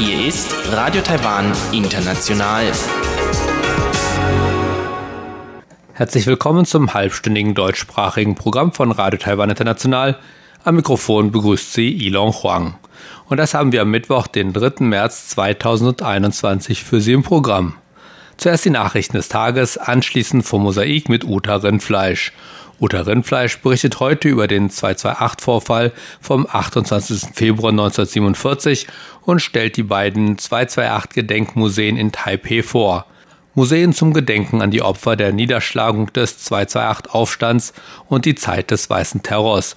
Hier ist Radio Taiwan International. Herzlich willkommen zum halbstündigen deutschsprachigen Programm von Radio Taiwan International. Am Mikrofon begrüßt Sie Ilon Huang. Und das haben wir am Mittwoch, den 3. März 2021 für Sie im Programm. Zuerst die Nachrichten des Tages, anschließend vom Mosaik mit Uta Rindfleisch. Uta Rindfleisch berichtet heute über den 228-Vorfall vom 28. Februar 1947 und stellt die beiden 228-Gedenkmuseen in Taipeh vor. Museen zum Gedenken an die Opfer der Niederschlagung des 228-Aufstands und die Zeit des Weißen Terrors.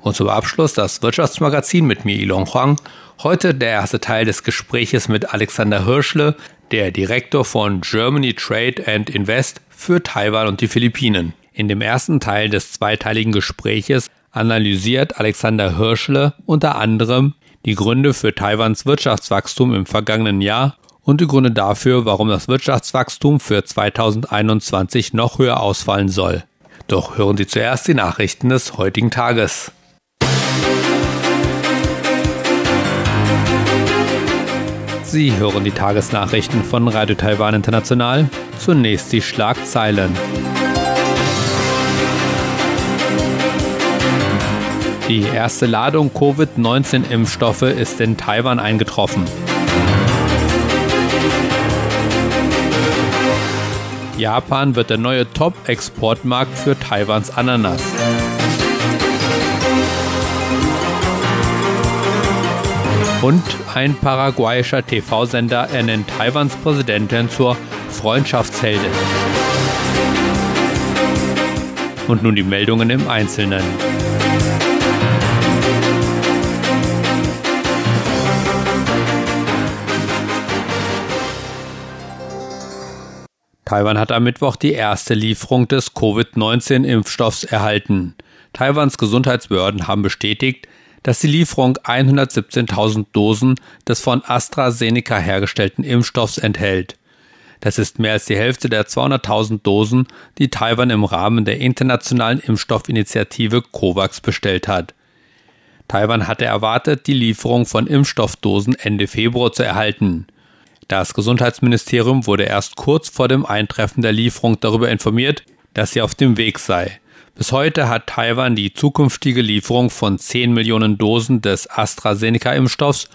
Und zum Abschluss das Wirtschaftsmagazin mit mir, Ilon Huang. Heute der erste Teil des Gespräches mit Alexander Hirschle, der Direktor von Germany Trade and Invest für Taiwan und die Philippinen. In dem ersten Teil des zweiteiligen Gespräches analysiert Alexander Hirschle unter anderem die Gründe für Taiwans Wirtschaftswachstum im vergangenen Jahr und die Gründe dafür, warum das Wirtschaftswachstum für 2021 noch höher ausfallen soll. Doch hören Sie zuerst die Nachrichten des heutigen Tages. Sie hören die Tagesnachrichten von Radio Taiwan International. Zunächst die Schlagzeilen. Die erste Ladung Covid-19-Impfstoffe ist in Taiwan eingetroffen. Japan wird der neue Top-Exportmarkt für Taiwans Ananas. Und ein paraguayischer TV-Sender ernennt Taiwans Präsidentin zur Freundschaftsheldin. Und nun die Meldungen im Einzelnen. Taiwan hat am Mittwoch die erste Lieferung des Covid-19-Impfstoffs erhalten. Taiwans Gesundheitsbehörden haben bestätigt, dass die Lieferung 117.000 Dosen des von AstraZeneca hergestellten Impfstoffs enthält. Das ist mehr als die Hälfte der 200.000 Dosen, die Taiwan im Rahmen der internationalen Impfstoffinitiative COVAX bestellt hat. Taiwan hatte erwartet, die Lieferung von Impfstoffdosen Ende Februar zu erhalten. Das Gesundheitsministerium wurde erst kurz vor dem Eintreffen der Lieferung darüber informiert, dass sie auf dem Weg sei. Bis heute hat Taiwan die zukünftige Lieferung von 10 Millionen Dosen des AstraZeneca-Impfstoffs,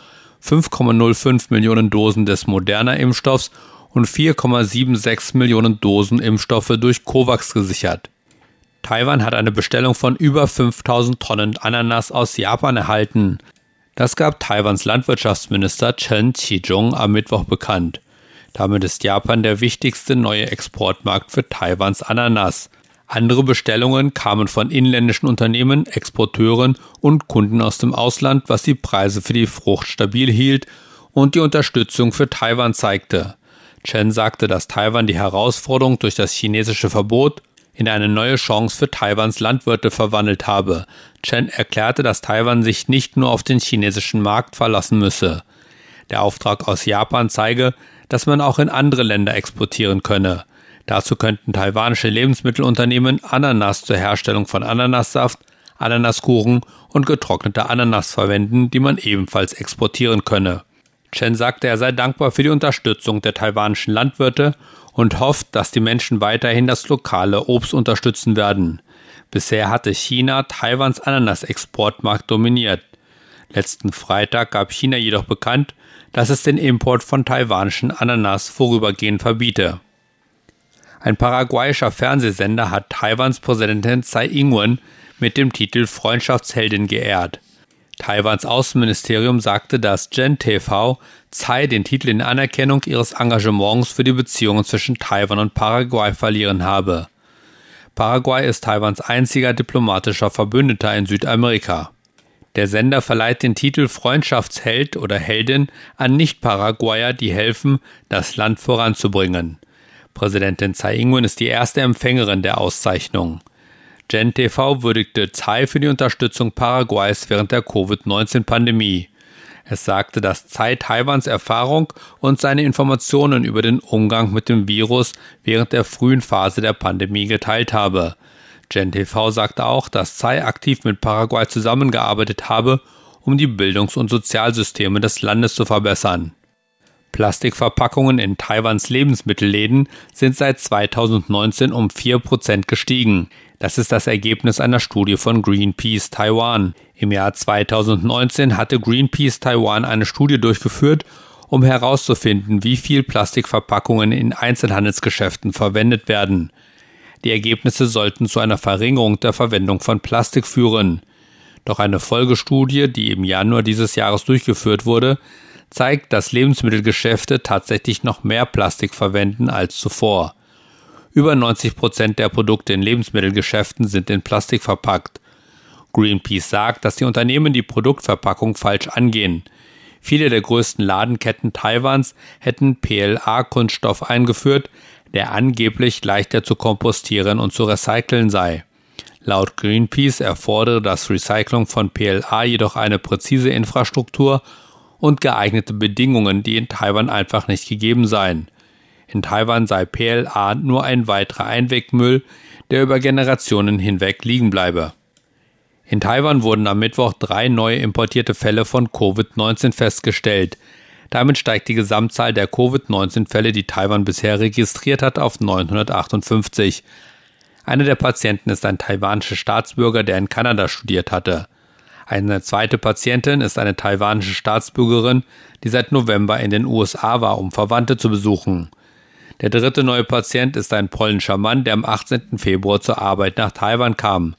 5,05 Millionen Dosen des Moderna-Impfstoffs und 4,76 Millionen Dosen Impfstoffe durch COVAX gesichert. Taiwan hat eine Bestellung von über 5000 Tonnen Ananas aus Japan erhalten. Das gab Taiwans Landwirtschaftsminister Chen Qi-jung am Mittwoch bekannt. Damit ist Japan der wichtigste neue Exportmarkt für Taiwans Ananas. Andere Bestellungen kamen von inländischen Unternehmen, Exporteuren und Kunden aus dem Ausland, was die Preise für die Frucht stabil hielt und die Unterstützung für Taiwan zeigte. Chen sagte, dass Taiwan die Herausforderung durch das chinesische Verbot in eine neue Chance für Taiwans Landwirte verwandelt habe. Chen erklärte, dass Taiwan sich nicht nur auf den chinesischen Markt verlassen müsse. Der Auftrag aus Japan zeige, dass man auch in andere Länder exportieren könne. Dazu könnten taiwanische Lebensmittelunternehmen Ananas zur Herstellung von Ananassaft, Ananaskuchen und getrocknete Ananas verwenden, die man ebenfalls exportieren könne. Chen sagte, er sei dankbar für die Unterstützung der taiwanischen Landwirte und hofft, dass die Menschen weiterhin das lokale Obst unterstützen werden. Bisher hatte China Taiwans Ananasexportmarkt dominiert. Letzten Freitag gab China jedoch bekannt, dass es den Import von taiwanischen Ananas vorübergehend verbiete. Ein paraguayischer Fernsehsender hat Taiwans Präsidentin Tsai Ing-wen mit dem Titel Freundschaftsheldin geehrt. Taiwans Außenministerium sagte, dass Gen TV Tsai den Titel in Anerkennung ihres Engagements für die Beziehungen zwischen Taiwan und Paraguay verlieren habe. Paraguay ist Taiwans einziger diplomatischer Verbündeter in Südamerika. Der Sender verleiht den Titel Freundschaftsheld oder Heldin an Nicht-Paraguayer, die helfen, das Land voranzubringen. Präsidentin Tsai Ing-wen ist die erste Empfängerin der Auszeichnung. Gen TV würdigte Tsai für die Unterstützung Paraguays während der Covid-19-Pandemie. Es sagte, dass Tsai Taiwans Erfahrung und seine Informationen über den Umgang mit dem Virus während der frühen Phase der Pandemie geteilt habe. GenTV sagte auch, dass Tsai aktiv mit Paraguay zusammengearbeitet habe, um die Bildungs- und Sozialsysteme des Landes zu verbessern. Plastikverpackungen in Taiwans Lebensmittelläden sind seit 2019 um 4% gestiegen. Das ist das Ergebnis einer Studie von Greenpeace Taiwan. Im Jahr 2019 hatte Greenpeace Taiwan eine Studie durchgeführt, um herauszufinden, wie viel Plastikverpackungen in Einzelhandelsgeschäften verwendet werden. Die Ergebnisse sollten zu einer Verringerung der Verwendung von Plastik führen. Doch eine Folgestudie, die im Januar dieses Jahres durchgeführt wurde, zeigt, dass Lebensmittelgeschäfte tatsächlich noch mehr Plastik verwenden als zuvor. Über 90 Prozent der Produkte in Lebensmittelgeschäften sind in Plastik verpackt. Greenpeace sagt, dass die Unternehmen die Produktverpackung falsch angehen. Viele der größten Ladenketten Taiwans hätten PLA-Kunststoff eingeführt, der angeblich leichter zu kompostieren und zu recyceln sei. Laut Greenpeace erfordere das Recycling von PLA jedoch eine präzise Infrastruktur und geeignete Bedingungen, die in Taiwan einfach nicht gegeben seien. In Taiwan sei PLA nur ein weiterer Einwegmüll, der über Generationen hinweg liegen bleibe. In Taiwan wurden am Mittwoch drei neue importierte Fälle von Covid-19 festgestellt. Damit steigt die Gesamtzahl der Covid-19-Fälle, die Taiwan bisher registriert hat, auf 958. Einer der Patienten ist ein taiwanischer Staatsbürger, der in Kanada studiert hatte. Eine zweite Patientin ist eine taiwanische Staatsbürgerin, die seit November in den USA war, um Verwandte zu besuchen. Der dritte neue Patient ist ein polnischer Mann, der am 18. Februar zur Arbeit nach Taiwan kam.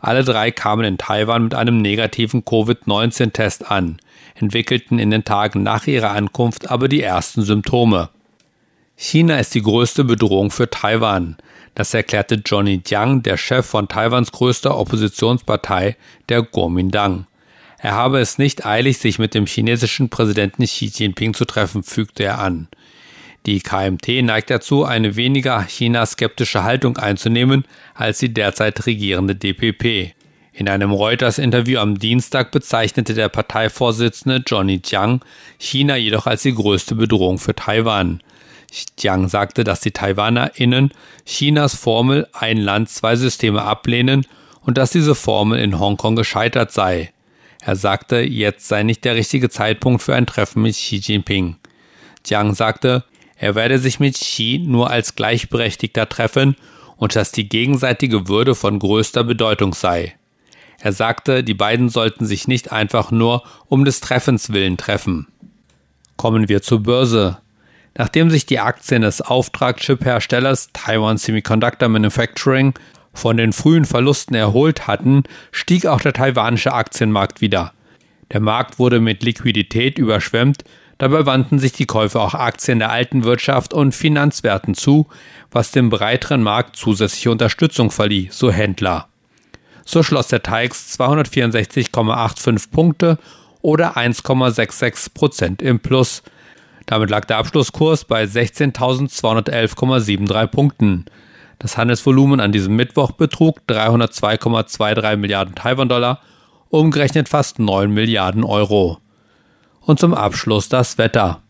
Alle drei kamen in Taiwan mit einem negativen Covid-19-Test an, entwickelten in den Tagen nach ihrer Ankunft aber die ersten Symptome. China ist die größte Bedrohung für Taiwan. Das erklärte Johnny Jiang, der Chef von Taiwans größter Oppositionspartei, der Kuomintang. Er habe es nicht eilig, sich mit dem chinesischen Präsidenten Xi Jinping zu treffen, fügte er an. Die KMT neigt dazu, eine weniger China-skeptische Haltung einzunehmen als die derzeit regierende DPP. In einem Reuters-Interview am Dienstag bezeichnete der Parteivorsitzende Johnny Jiang China jedoch als die größte Bedrohung für Taiwan. Jiang sagte, dass die TaiwanerInnen Chinas Formel ein Land, zwei Systeme ablehnen und dass diese Formel in Hongkong gescheitert sei. Er sagte, jetzt sei nicht der richtige Zeitpunkt für ein Treffen mit Xi Jinping. Jiang sagte, er werde sich mit Xi nur als Gleichberechtigter treffen und dass die gegenseitige Würde von größter Bedeutung sei. Er sagte, die beiden sollten sich nicht einfach nur um des Treffens willen treffen. Kommen wir zur Börse. Nachdem sich die Aktien des Auftragschip-Herstellers Taiwan Semiconductor Manufacturing von den frühen Verlusten erholt hatten, stieg auch der taiwanische Aktienmarkt wieder. Der Markt wurde mit Liquidität überschwemmt, dabei wandten sich die Käufer auch Aktien der alten Wirtschaft und Finanzwerten zu, was dem breiteren Markt zusätzliche Unterstützung verlieh, so Händler. So schloss der TAIX 264,85 Punkte oder 1,66 Prozent im Plus, damit lag der Abschlusskurs bei 16.211,73 Punkten. Das Handelsvolumen an diesem Mittwoch betrug 302,23 Milliarden Taiwan-Dollar, umgerechnet fast 9 Milliarden Euro. Und zum Abschluss das Wetter.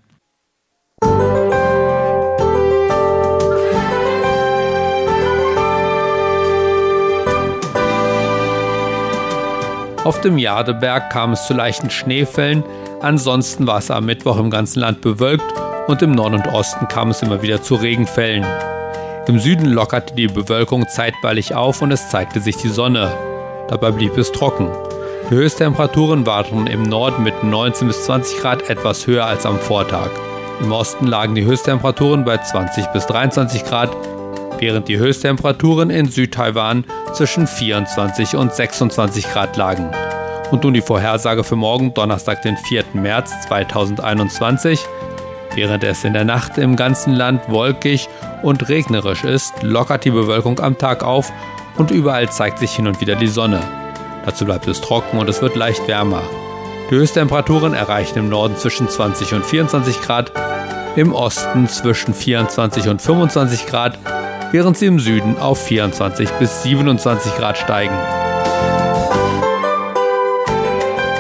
Auf dem Jadeberg kam es zu leichten Schneefällen, Ansonsten war es am Mittwoch im ganzen Land bewölkt und im Norden und Osten kam es immer wieder zu Regenfällen. Im Süden lockerte die Bewölkung zeitweilig auf und es zeigte sich die Sonne. Dabei blieb es trocken. Die Höchsttemperaturen waren im Norden mit 19 bis 20 Grad etwas höher als am Vortag. Im Osten lagen die Höchsttemperaturen bei 20 bis 23 Grad, während die Höchsttemperaturen in Südtaiwan zwischen 24 und 26 Grad lagen. Und nun die Vorhersage für morgen, Donnerstag, den 4. März 2021. Während es in der Nacht im ganzen Land wolkig und regnerisch ist, lockert die Bewölkung am Tag auf und überall zeigt sich hin und wieder die Sonne. Dazu bleibt es trocken und es wird leicht wärmer. Die Höchsttemperaturen erreichen im Norden zwischen 20 und 24 Grad, im Osten zwischen 24 und 25 Grad, während sie im Süden auf 24 bis 27 Grad steigen.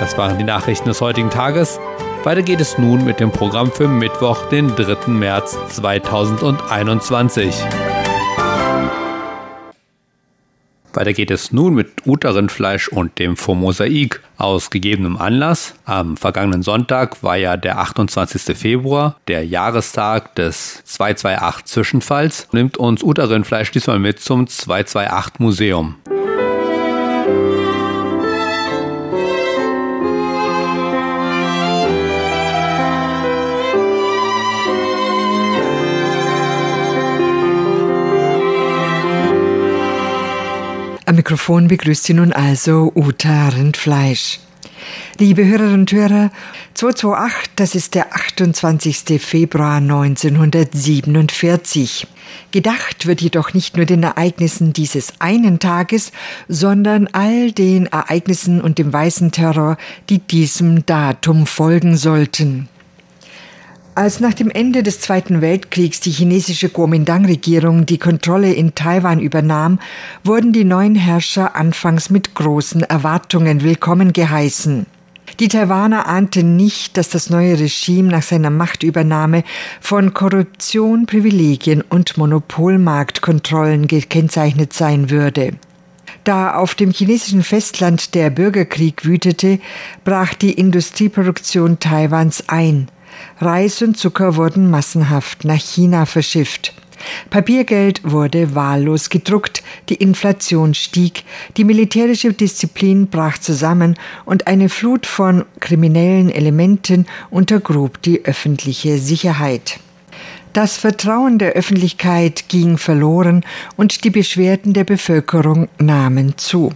Das waren die Nachrichten des heutigen Tages. Weiter geht es nun mit dem Programm für Mittwoch, den 3. März 2021. Weiter geht es nun mit Uterrindfleisch und dem Formosaik. Aus gegebenem Anlass, am vergangenen Sonntag war ja der 28. Februar, der Jahrestag des 228 Zwischenfalls, nimmt uns Uterrindfleisch diesmal mit zum 228 Museum. Mikrofon begrüßt Sie nun also Uta Rindfleisch. Liebe Hörerinnen und Hörer, 228, das ist der 28. Februar 1947. Gedacht wird jedoch nicht nur den Ereignissen dieses einen Tages, sondern all den Ereignissen und dem weißen Terror, die diesem Datum folgen sollten. Als nach dem Ende des Zweiten Weltkriegs die chinesische Kuomintang-Regierung die Kontrolle in Taiwan übernahm, wurden die neuen Herrscher anfangs mit großen Erwartungen willkommen geheißen. Die Taiwaner ahnten nicht, dass das neue Regime nach seiner Machtübernahme von Korruption, Privilegien und Monopolmarktkontrollen gekennzeichnet sein würde. Da auf dem chinesischen Festland der Bürgerkrieg wütete, brach die Industrieproduktion Taiwans ein. Reis und Zucker wurden massenhaft nach China verschifft. Papiergeld wurde wahllos gedruckt, die Inflation stieg, die militärische Disziplin brach zusammen und eine Flut von kriminellen Elementen untergrub die öffentliche Sicherheit. Das Vertrauen der Öffentlichkeit ging verloren und die Beschwerden der Bevölkerung nahmen zu.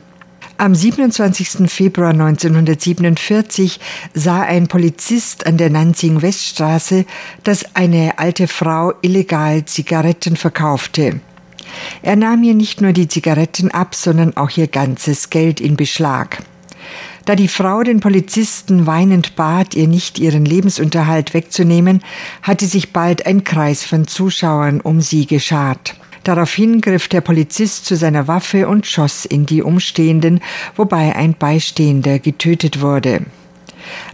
Am 27. Februar 1947 sah ein Polizist an der Nanjing-Weststraße, dass eine alte Frau illegal Zigaretten verkaufte. Er nahm ihr nicht nur die Zigaretten ab, sondern auch ihr ganzes Geld in Beschlag. Da die Frau den Polizisten weinend bat, ihr nicht ihren Lebensunterhalt wegzunehmen, hatte sich bald ein Kreis von Zuschauern um sie geschart. Daraufhin griff der Polizist zu seiner Waffe und schoss in die Umstehenden, wobei ein Beistehender getötet wurde.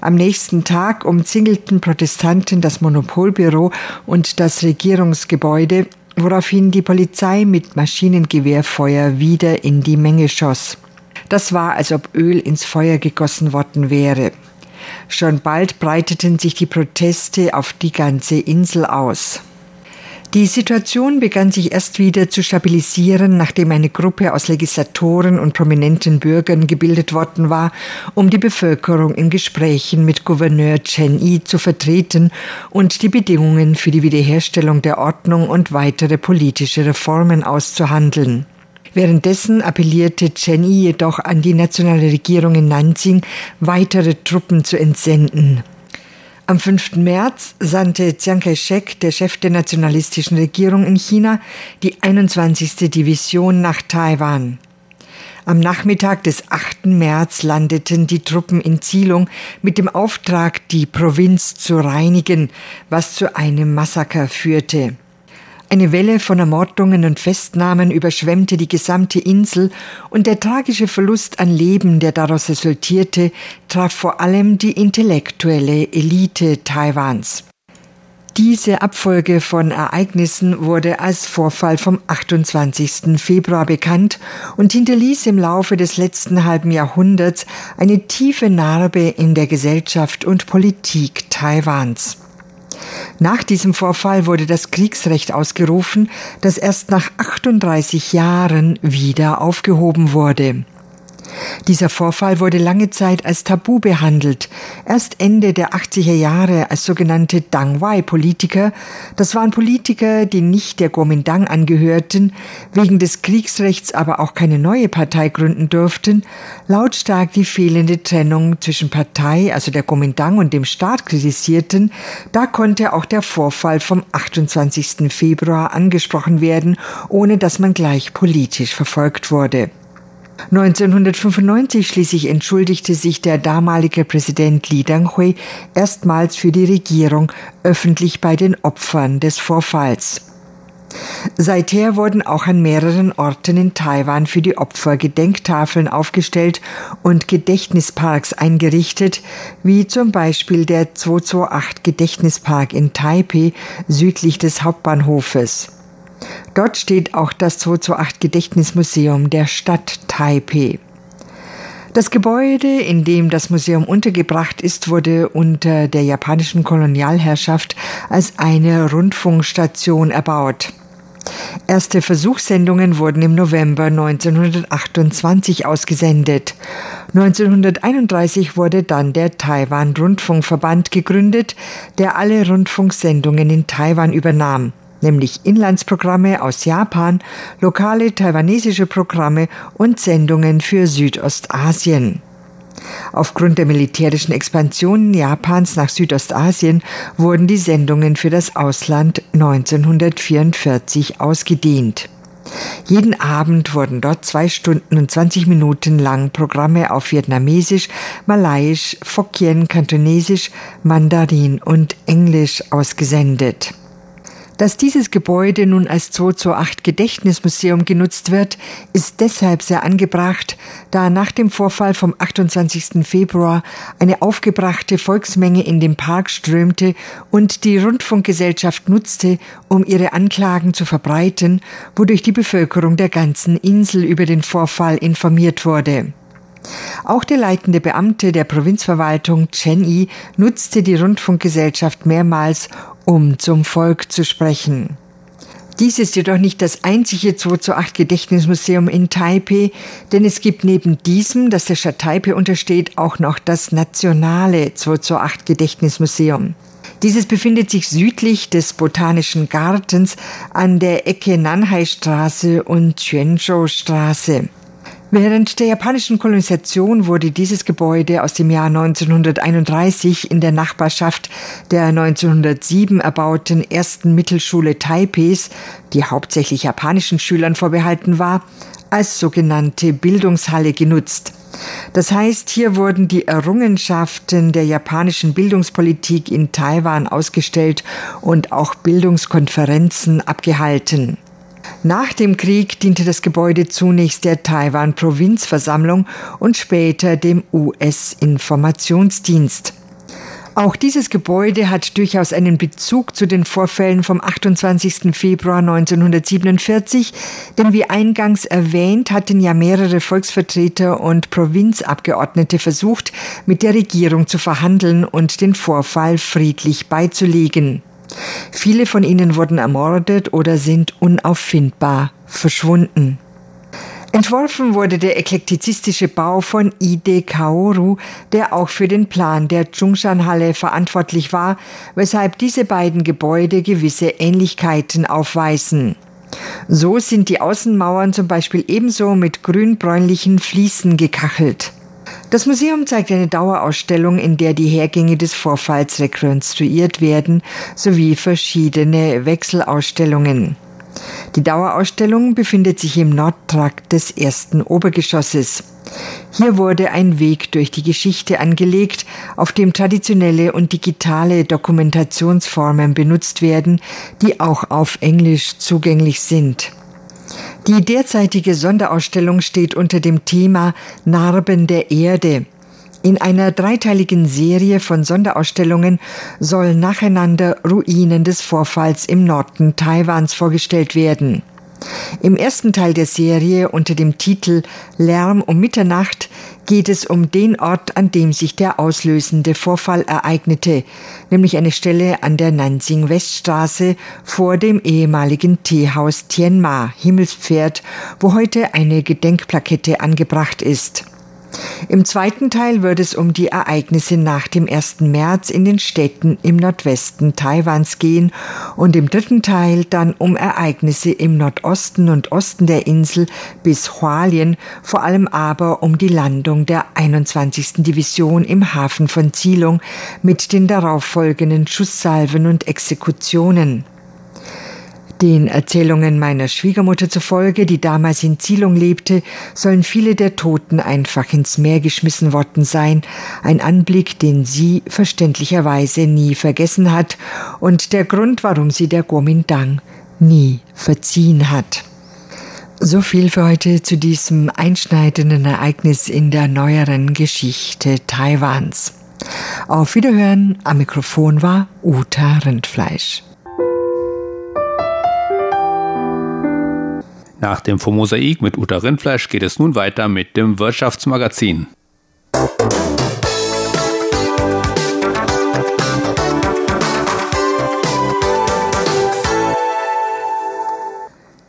Am nächsten Tag umzingelten Protestanten das Monopolbüro und das Regierungsgebäude, woraufhin die Polizei mit Maschinengewehrfeuer wieder in die Menge schoss. Das war, als ob Öl ins Feuer gegossen worden wäre. Schon bald breiteten sich die Proteste auf die ganze Insel aus. Die Situation begann sich erst wieder zu stabilisieren, nachdem eine Gruppe aus Legislatoren und prominenten Bürgern gebildet worden war, um die Bevölkerung in Gesprächen mit Gouverneur Chen Yi zu vertreten und die Bedingungen für die Wiederherstellung der Ordnung und weitere politische Reformen auszuhandeln. Währenddessen appellierte Chen Yi jedoch an die nationale Regierung in Nanjing, weitere Truppen zu entsenden. Am 5. März sandte Chiang Kai-shek, der Chef der nationalistischen Regierung in China, die 21. Division nach Taiwan. Am Nachmittag des 8. März landeten die Truppen in Zielung mit dem Auftrag, die Provinz zu reinigen, was zu einem Massaker führte. Eine Welle von Ermordungen und Festnahmen überschwemmte die gesamte Insel und der tragische Verlust an Leben, der daraus resultierte, traf vor allem die intellektuelle Elite Taiwans. Diese Abfolge von Ereignissen wurde als Vorfall vom 28. Februar bekannt und hinterließ im Laufe des letzten halben Jahrhunderts eine tiefe Narbe in der Gesellschaft und Politik Taiwans. Nach diesem Vorfall wurde das Kriegsrecht ausgerufen, das erst nach 38 Jahren wieder aufgehoben wurde. Dieser Vorfall wurde lange Zeit als Tabu behandelt. Erst Ende der 80er Jahre als sogenannte Dangwai-Politiker, das waren Politiker, die nicht der Kuomintang angehörten, wegen des Kriegsrechts aber auch keine neue Partei gründen durften, lautstark die fehlende Trennung zwischen Partei, also der Kuomintang und dem Staat kritisierten, da konnte auch der Vorfall vom 28. Februar angesprochen werden, ohne dass man gleich politisch verfolgt wurde. 1995 schließlich entschuldigte sich der damalige Präsident Li Danghui erstmals für die Regierung öffentlich bei den Opfern des Vorfalls. Seither wurden auch an mehreren Orten in Taiwan für die Opfer Gedenktafeln aufgestellt und Gedächtnisparks eingerichtet, wie zum Beispiel der 228 Gedächtnispark in Taipei südlich des Hauptbahnhofes. Dort steht auch das 228 Gedächtnismuseum der Stadt Taipei. Das Gebäude, in dem das Museum untergebracht ist, wurde unter der japanischen Kolonialherrschaft als eine Rundfunkstation erbaut. Erste Versuchssendungen wurden im November 1928 ausgesendet. 1931 wurde dann der Taiwan Rundfunkverband gegründet, der alle Rundfunksendungen in Taiwan übernahm nämlich Inlandsprogramme aus Japan, lokale taiwanesische Programme und Sendungen für Südostasien. Aufgrund der militärischen Expansion Japans nach Südostasien wurden die Sendungen für das Ausland 1944 ausgedehnt. Jeden Abend wurden dort zwei Stunden und 20 Minuten lang Programme auf Vietnamesisch, Malayisch, Fokien, Kantonesisch, Mandarin und Englisch ausgesendet. Dass dieses Gebäude nun als 228 Gedächtnismuseum genutzt wird, ist deshalb sehr angebracht, da nach dem Vorfall vom 28. Februar eine aufgebrachte Volksmenge in den Park strömte und die Rundfunkgesellschaft nutzte, um ihre Anklagen zu verbreiten, wodurch die Bevölkerung der ganzen Insel über den Vorfall informiert wurde. Auch der leitende Beamte der Provinzverwaltung Chen Yi nutzte die Rundfunkgesellschaft mehrmals, um zum Volk zu sprechen. Dies ist jedoch nicht das einzige 2 zu 8 Gedächtnismuseum in Taipei, denn es gibt neben diesem, das der Stadt Taipei untersteht, auch noch das nationale 2 zu 8 Gedächtnismuseum. Dieses befindet sich südlich des Botanischen Gartens an der Ecke Nanhai-Straße und Quanzhou-Straße. Während der japanischen Kolonisation wurde dieses Gebäude aus dem Jahr 1931 in der Nachbarschaft der 1907 erbauten ersten Mittelschule Taipehs, die hauptsächlich japanischen Schülern vorbehalten war, als sogenannte Bildungshalle genutzt. Das heißt, hier wurden die Errungenschaften der japanischen Bildungspolitik in Taiwan ausgestellt und auch Bildungskonferenzen abgehalten. Nach dem Krieg diente das Gebäude zunächst der Taiwan-Provinzversammlung und später dem US-Informationsdienst. Auch dieses Gebäude hat durchaus einen Bezug zu den Vorfällen vom 28. Februar 1947, denn wie eingangs erwähnt, hatten ja mehrere Volksvertreter und Provinzabgeordnete versucht, mit der Regierung zu verhandeln und den Vorfall friedlich beizulegen. Viele von ihnen wurden ermordet oder sind unauffindbar verschwunden. Entworfen wurde der eklektizistische Bau von Ide Kaoru, der auch für den Plan der Zhongshan-Halle verantwortlich war, weshalb diese beiden Gebäude gewisse Ähnlichkeiten aufweisen. So sind die Außenmauern zum Beispiel ebenso mit grünbräunlichen Fliesen gekachelt. Das Museum zeigt eine Dauerausstellung, in der die Hergänge des Vorfalls rekonstruiert werden, sowie verschiedene Wechselausstellungen. Die Dauerausstellung befindet sich im Nordtrakt des ersten Obergeschosses. Hier wurde ein Weg durch die Geschichte angelegt, auf dem traditionelle und digitale Dokumentationsformen benutzt werden, die auch auf Englisch zugänglich sind. Die derzeitige Sonderausstellung steht unter dem Thema Narben der Erde. In einer dreiteiligen Serie von Sonderausstellungen sollen nacheinander Ruinen des Vorfalls im Norden Taiwans vorgestellt werden. Im ersten Teil der Serie unter dem Titel Lärm um Mitternacht geht es um den Ort, an dem sich der auslösende Vorfall ereignete, nämlich eine Stelle an der Nanjing-Weststraße vor dem ehemaligen Teehaus Tianma, Himmelspferd, wo heute eine Gedenkplakette angebracht ist. Im zweiten Teil wird es um die Ereignisse nach dem 1. März in den Städten im Nordwesten Taiwans gehen und im dritten Teil dann um Ereignisse im Nordosten und Osten der Insel bis Hualien, vor allem aber um die Landung der 21. Division im Hafen von Zilong mit den darauffolgenden Schusssalven und Exekutionen. Den Erzählungen meiner Schwiegermutter zufolge, die damals in Zielung lebte, sollen viele der Toten einfach ins Meer geschmissen worden sein, ein Anblick, den sie verständlicherweise nie vergessen hat und der Grund, warum sie der Kuomintang nie verziehen hat. So viel für heute zu diesem einschneidenden Ereignis in der neueren Geschichte Taiwans. Auf Wiederhören, am Mikrofon war Uta Rindfleisch. Nach dem Mosaik mit Uta Rindfleisch geht es nun weiter mit dem Wirtschaftsmagazin.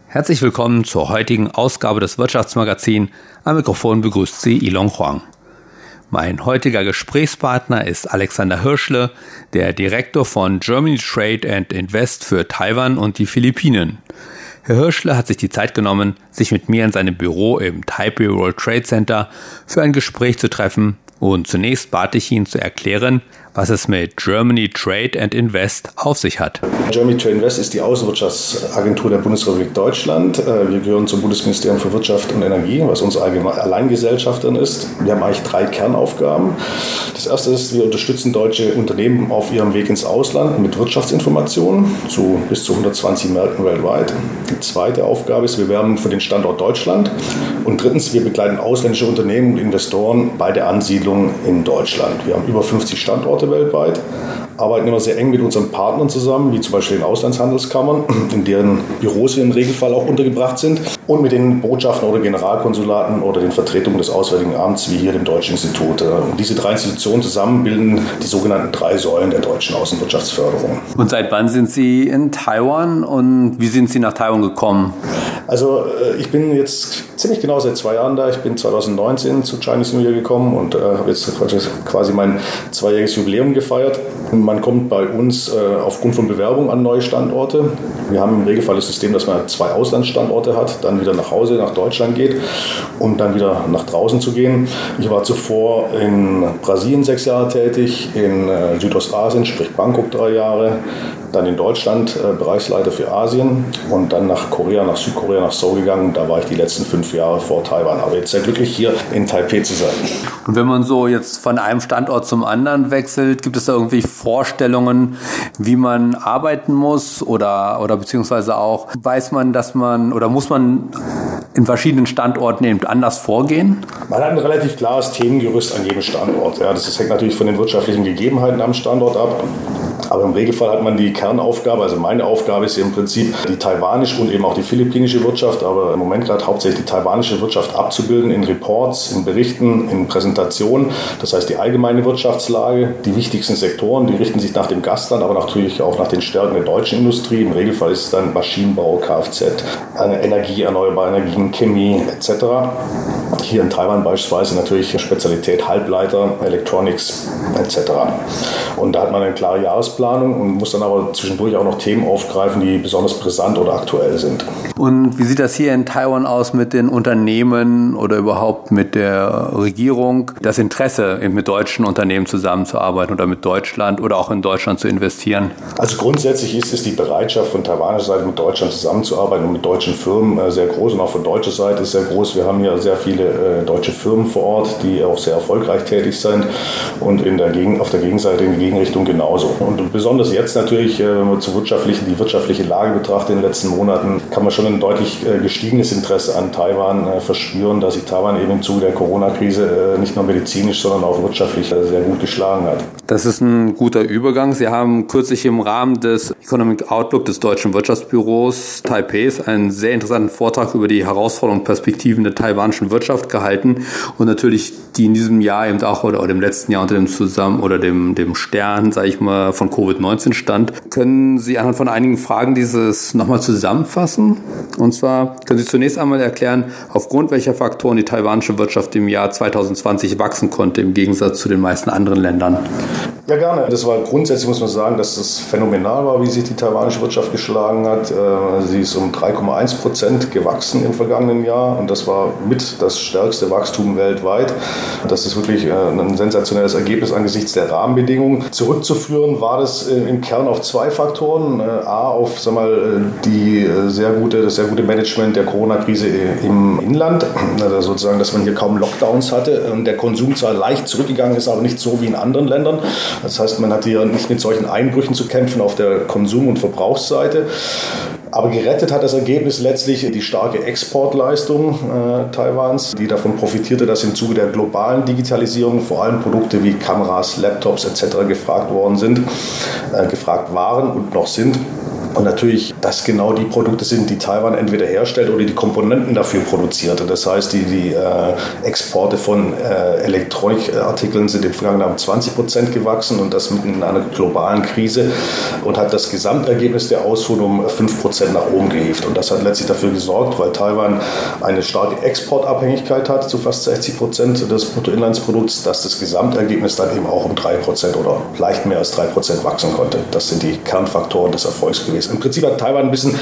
Herzlich willkommen zur heutigen Ausgabe des Wirtschaftsmagazins. Am Mikrofon begrüßt Sie Ilon Huang. Mein heutiger Gesprächspartner ist Alexander Hirschle, der Direktor von Germany Trade and Invest für Taiwan und die Philippinen. Herr Hirschle hat sich die Zeit genommen, sich mit mir in seinem Büro im Taipei World Trade Center für ein Gespräch zu treffen und zunächst bat ich ihn zu erklären, was es mit Germany Trade and Invest auf sich hat. Germany Trade Invest ist die Außenwirtschaftsagentur der Bundesrepublik Deutschland. Äh, wir gehören zum Bundesministerium für Wirtschaft und Energie, was unsere Alleingesellschafterin ist. Wir haben eigentlich drei Kernaufgaben. Das erste ist, wir unterstützen deutsche Unternehmen auf ihrem Weg ins Ausland mit Wirtschaftsinformationen zu bis zu 120 Märkten weltweit. Die zweite Aufgabe ist, wir werben für den Standort Deutschland. Und drittens, wir begleiten ausländische Unternehmen und Investoren bei der Ansiedlung in Deutschland. Wir haben über 50 Standorte Standorte weltweit, arbeiten immer sehr eng mit unseren Partnern zusammen, wie zum Beispiel den Auslandshandelskammern, in deren Büros wir im Regelfall auch untergebracht sind, und mit den Botschaften oder Generalkonsulaten oder den Vertretungen des Auswärtigen Amts, wie hier dem Deutschen Institut. Und diese drei Institutionen zusammen bilden die sogenannten drei Säulen der deutschen Außenwirtschaftsförderung. Und seit wann sind Sie in Taiwan und wie sind Sie nach Taiwan gekommen? Also äh, ich bin jetzt ziemlich genau seit zwei Jahren da. Ich bin 2019 zu Chinese New Year gekommen und äh, habe jetzt quasi mein zweijähriges Jubiläum gefeiert. Man kommt bei uns äh, aufgrund von Bewerbung an neue Standorte. Wir haben im Regelfall das System, dass man zwei Auslandsstandorte hat, dann wieder nach Hause, nach Deutschland geht und dann wieder nach draußen zu gehen. Ich war zuvor in Brasilien sechs Jahre tätig, in äh, Südostasien, sprich Bangkok drei Jahre, dann in Deutschland äh, Bereichsleiter für Asien und dann nach Korea, nach Südkorea, nach Seoul gegangen. Da war ich die letzten fünf Jahre vor Taiwan. Aber jetzt sehr glücklich, hier in Taipei zu sein. Und wenn man so jetzt von einem Standort zum anderen wechselt, gibt es da irgendwie Vorstellungen, wie man arbeiten muss oder, oder beziehungsweise auch weiß man, dass man oder muss man in verschiedenen Standorten eben anders vorgehen? Man hat ein relativ klares Themengerüst an jedem Standort. Ja, das hängt natürlich von den wirtschaftlichen Gegebenheiten am Standort ab. Aber im Regelfall hat man die Kernaufgabe, also meine Aufgabe ist im Prinzip die taiwanische und eben auch die philippinische Wirtschaft, aber im Moment gerade hauptsächlich die taiwanische Wirtschaft abzubilden in Reports, in Berichten, in Präsentationen. Das heißt die allgemeine Wirtschaftslage, die wichtigsten Sektoren, die richten sich nach dem Gastland, aber natürlich auch nach den Stärken der deutschen Industrie. Im Regelfall ist es dann Maschinenbau, Kfz, Energie, erneuerbare Energien, Chemie etc. Hier in Taiwan beispielsweise natürlich Spezialität Halbleiter, Electronics etc. Und da hat man eine klare Jahresplanung und muss dann aber zwischendurch auch noch Themen aufgreifen, die besonders brisant oder aktuell sind. Und wie sieht das hier in Taiwan aus mit den Unternehmen oder überhaupt mit der Regierung? Das Interesse, mit deutschen Unternehmen zusammenzuarbeiten oder mit Deutschland oder auch in Deutschland zu investieren? Also grundsätzlich ist es die Bereitschaft von taiwanischer Seite mit Deutschland zusammenzuarbeiten und mit deutschen Firmen äh, sehr groß und auch von deutscher Seite ist sehr groß. Wir haben hier sehr viele äh, deutsche Firmen vor Ort, die auch sehr erfolgreich tätig sind und in der Gegen auf der Gegenseite in die Gegenrichtung genauso. Und besonders jetzt natürlich, äh, wenn man zur wirtschaftlichen, die wirtschaftliche Lage betrachtet in den letzten Monaten, kann man schon ein deutlich äh, gestiegenes Interesse an Taiwan äh, verspüren, dass sich Taiwan eben im Zuge der Corona-Krise nicht nur medizinisch, sondern auch wirtschaftlich sehr gut geschlagen hat. Das ist ein guter Übergang. Sie haben kürzlich im Rahmen des Economic Outlook des Deutschen Wirtschaftsbüros Taipei einen sehr interessanten Vortrag über die Herausforderungen und Perspektiven der taiwanischen Wirtschaft gehalten und natürlich die in diesem Jahr eben auch oder, oder im letzten Jahr unter dem Zusammen oder dem, dem Stern, sage ich mal, von Covid-19 stand. Können Sie anhand von einigen Fragen dieses nochmal zusammenfassen? Und zwar können Sie zunächst einmal erklären, aufgrund welcher Faktoren die taiwanische Wirtschaft im Jahr 2020 wachsen konnte, im Gegensatz zu den meisten anderen Ländern. Ja, gerne. Das war grundsätzlich, muss man sagen, dass es phänomenal war, wie sich die taiwanische Wirtschaft geschlagen hat. Äh, sie ist um 3,1 Prozent gewachsen im vergangenen Jahr und das war mit das stärkste Wachstum weltweit. Das ist wirklich äh, ein sensationelles Ergebnis angesichts der Rahmenbedingungen. Zurückzuführen war das äh, im Kern auf zwei Faktoren. A, auf sag mal, die sehr gute, das sehr gute Management der Corona-Krise im Inland. Also sozusagen, dass man hier kaum Lockdowns hatte. Der Konsum zwar leicht zurückgegangen ist, aber nicht so wie in anderen Ländern. Das heißt, man hatte ja nicht mit solchen Einbrüchen zu kämpfen auf der Konsum- und Verbrauchsseite. Aber gerettet hat das Ergebnis letztlich die starke Exportleistung äh, Taiwans, die davon profitierte, dass im Zuge der globalen Digitalisierung vor allem Produkte wie Kameras, Laptops etc. gefragt worden sind, äh, gefragt waren und noch sind Und natürlich, dass genau die Produkte sind, die Taiwan entweder herstellt oder die Komponenten dafür produziert. Das heißt, die, die äh, Exporte von äh, Elektronikartikeln sind im vergangenen Jahr um 20 Prozent gewachsen und das mitten in einer globalen Krise und hat das Gesamtergebnis der Ausfuhr um 5 Prozent nach oben gehievt. Und das hat letztlich dafür gesorgt, weil Taiwan eine starke Exportabhängigkeit hat zu fast 60 Prozent des Bruttoinlandsprodukts, dass das Gesamtergebnis dann eben auch um 3 Prozent oder leicht mehr als 3 Prozent wachsen konnte. Das sind die Kernfaktoren des Erfolgs gewesen. Im Prinzip hat Taiwan ein bisschen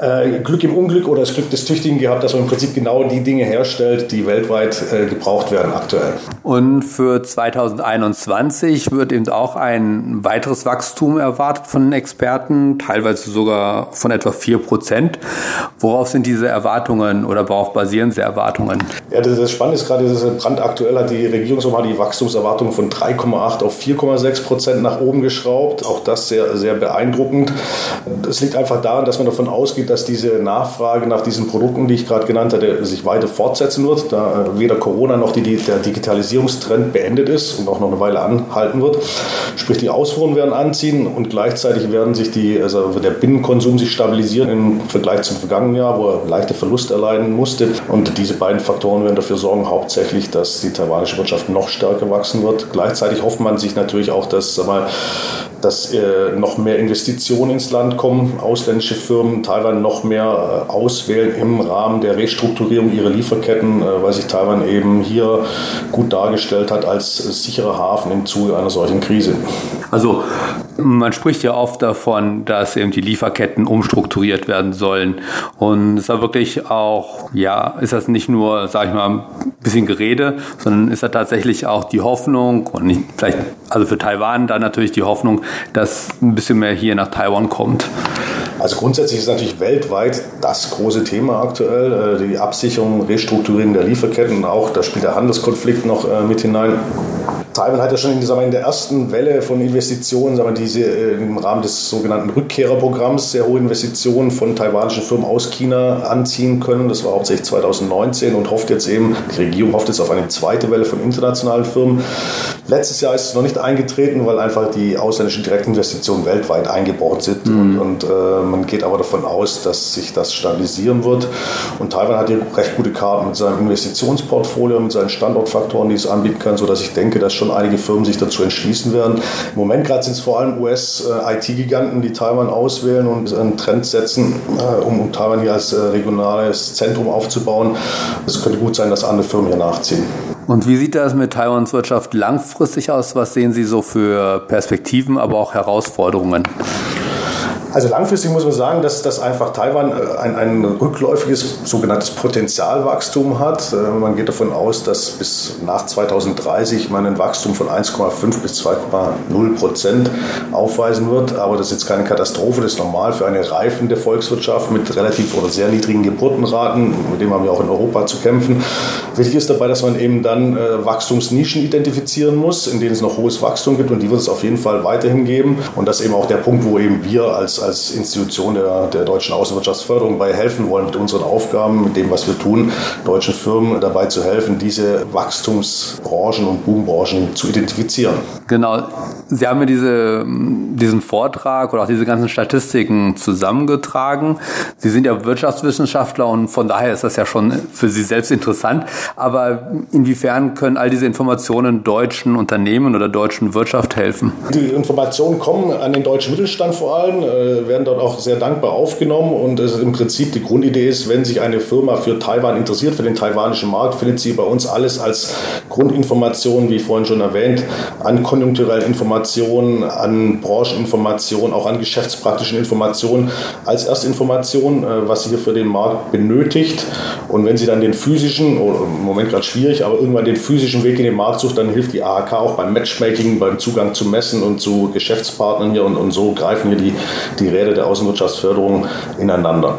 äh, Glück im Unglück oder das Glück des Tüchtigen gehabt, dass man im Prinzip genau die Dinge herstellt, die weltweit äh, gebraucht werden aktuell. Und für 2021 wird eben auch ein weiteres Wachstum erwartet von den Experten, teilweise sogar von etwa 4 Prozent. Worauf sind diese Erwartungen oder worauf basieren diese Erwartungen? Ja, das, das Spannende ist gerade, das ist brandaktuell hat die Regierung so mal die Wachstumserwartungen von 3,8 auf 4,6 Prozent nach oben geschraubt. Auch das sehr, sehr beeindruckend. Das liegt einfach daran, dass man davon ausgeht, dass diese Nachfrage nach diesen Produkten, die ich gerade genannt hatte, sich weiter fortsetzen wird, da weder Corona noch die, der Digitalisierungstrend beendet ist und auch noch eine Weile anhalten wird. Sprich, die Ausfuhren werden anziehen und gleichzeitig werden sich die, also der Binnenkonsum sich stabilisieren im Vergleich zum vergangenen Jahr, wo er leichte Verluste erleiden musste. Und diese beiden Faktoren werden dafür sorgen, hauptsächlich, dass die taiwanische Wirtschaft noch stärker wachsen wird. Gleichzeitig hofft man sich natürlich auch, dass mal, dass äh, noch mehr Investitionen ins Land kommen, ausländische Firmen Taiwan noch mehr äh, auswählen im Rahmen der Restrukturierung ihrer Lieferketten, äh, weil sich Taiwan eben hier gut dargestellt hat als sicherer Hafen im Zuge einer solchen Krise. Also man spricht ja oft davon, dass eben die Lieferketten umstrukturiert werden sollen. Und ist da wirklich auch, ja, ist das nicht nur, sage ich mal, ein bisschen Gerede, sondern ist da tatsächlich auch die Hoffnung und nicht, vielleicht, also für Taiwan dann natürlich die Hoffnung, dass ein bisschen mehr hier nach Taiwan kommt. Also grundsätzlich ist natürlich weltweit das große Thema aktuell, äh, die Absicherung, Restrukturierung der Lieferketten. Auch da spielt der Handelskonflikt noch äh, mit hinein. Taiwan hat ja schon in, sagen wir, in der ersten Welle von Investitionen, sagen wir, diese äh, im Rahmen des sogenannten Rückkehrerprogramms sehr hohe Investitionen von taiwanischen Firmen aus China anziehen können. Das war hauptsächlich 2019 und hofft jetzt eben, die Regierung hofft jetzt auf eine zweite Welle von internationalen Firmen. Letztes Jahr ist es noch nicht eingetreten, weil einfach die ausländischen Direktinvestitionen weltweit eingebrochen sind. Mhm. Und, und äh, man geht aber davon aus, dass sich das stabilisieren wird. Und Taiwan hat hier recht gute Karten mit seinem Investitionsportfolio, mit seinen Standortfaktoren, die es anbieten kann, sodass ich denke, dass schon schon einige Firmen sich dazu entschließen werden. Im Moment gerade sind es vor allem US-IT-Giganten, die Taiwan auswählen und einen Trend setzen, äh, um Taiwan hier als äh, regionales Zentrum aufzubauen. Es könnte gut sein, dass andere Firmen hier nachziehen. Und wie sieht das mit Taiwans Wirtschaft langfristig aus? Was sehen Sie so für Perspektiven, aber auch Herausforderungen? Also langfristig muss man sagen, dass, dass einfach Taiwan äh, ein, ein rückläufiges sogenanntes Potenzialwachstum hat. Äh, man geht davon aus, dass bis nach 2030 man ein Wachstum von 1,5 bis 2,0 Prozent aufweisen wird. Aber das ist jetzt keine Katastrophe, das ist normal für eine reifende Volkswirtschaft mit relativ oder sehr niedrigen Geburtenraten. Mit dem haben wir auch in Europa zu kämpfen. Wichtig ist dabei, dass man eben dann äh, Wachstumsnischen identifizieren muss, in denen es noch hohes Wachstum gibt und die wird es auf jeden Fall weiterhin geben. Und das ist eben auch der Punkt, wo eben wir als als Institution der, der deutschen Außenwirtschaftsförderung bei helfen wollen mit unseren Aufgaben, mit dem, was wir tun, deutschen Firmen dabei zu helfen, diese Wachstumsbranchen und Boombranchen zu identifizieren. Genau. Sie haben mir diese, diesen Vortrag oder auch diese ganzen Statistiken zusammengetragen. Sie sind ja Wirtschaftswissenschaftler und von daher ist das ja schon für Sie selbst interessant. Aber inwiefern können all diese Informationen deutschen Unternehmen oder deutschen Wirtschaft helfen? Die Informationen kommen an den deutschen Mittelstand vor allem. Äh, werden dort auch sehr dankbar aufgenommen und im Prinzip die Grundidee ist, wenn sich eine Firma für Taiwan interessiert, für den taiwanischen Markt, findet sie bei uns alles als Grundinformationen, wie vorhin schon erwähnt, an konjunkturellen Informationen, an Brancheninformationen, auch an geschäftspraktischen Informationen als Erstinformation, äh, was sie hier für den Markt benötigt. Und wenn sie dann den physischen, oh, im Moment gerade schwierig, aber irgendwann den physischen Weg in den Markt sucht, dann hilft die AHK auch beim Matchmaking, beim Zugang zu Messen und zu Geschäftspartnern hier und, und so greifen hier die, die Räder der Außenwirtschaftsförderung ineinander.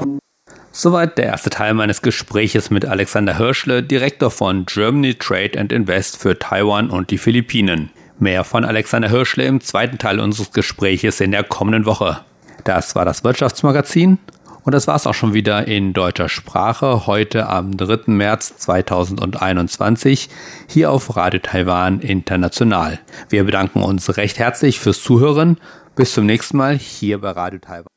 Soweit der erste Teil meines Gespräches mit Alexander Hirschle, Direktor von Germany Trade and Invest für Taiwan und die Philippinen. Mehr von Alexander Hirschle im zweiten Teil unseres Gespräches in der kommenden Woche. Das war das Wirtschaftsmagazin und das war es auch schon wieder in deutscher Sprache heute am 3. März 2021 hier auf Radio Taiwan International. Wir bedanken uns recht herzlich fürs Zuhören bis zum nächsten Mal hier bei Radio Taiwan.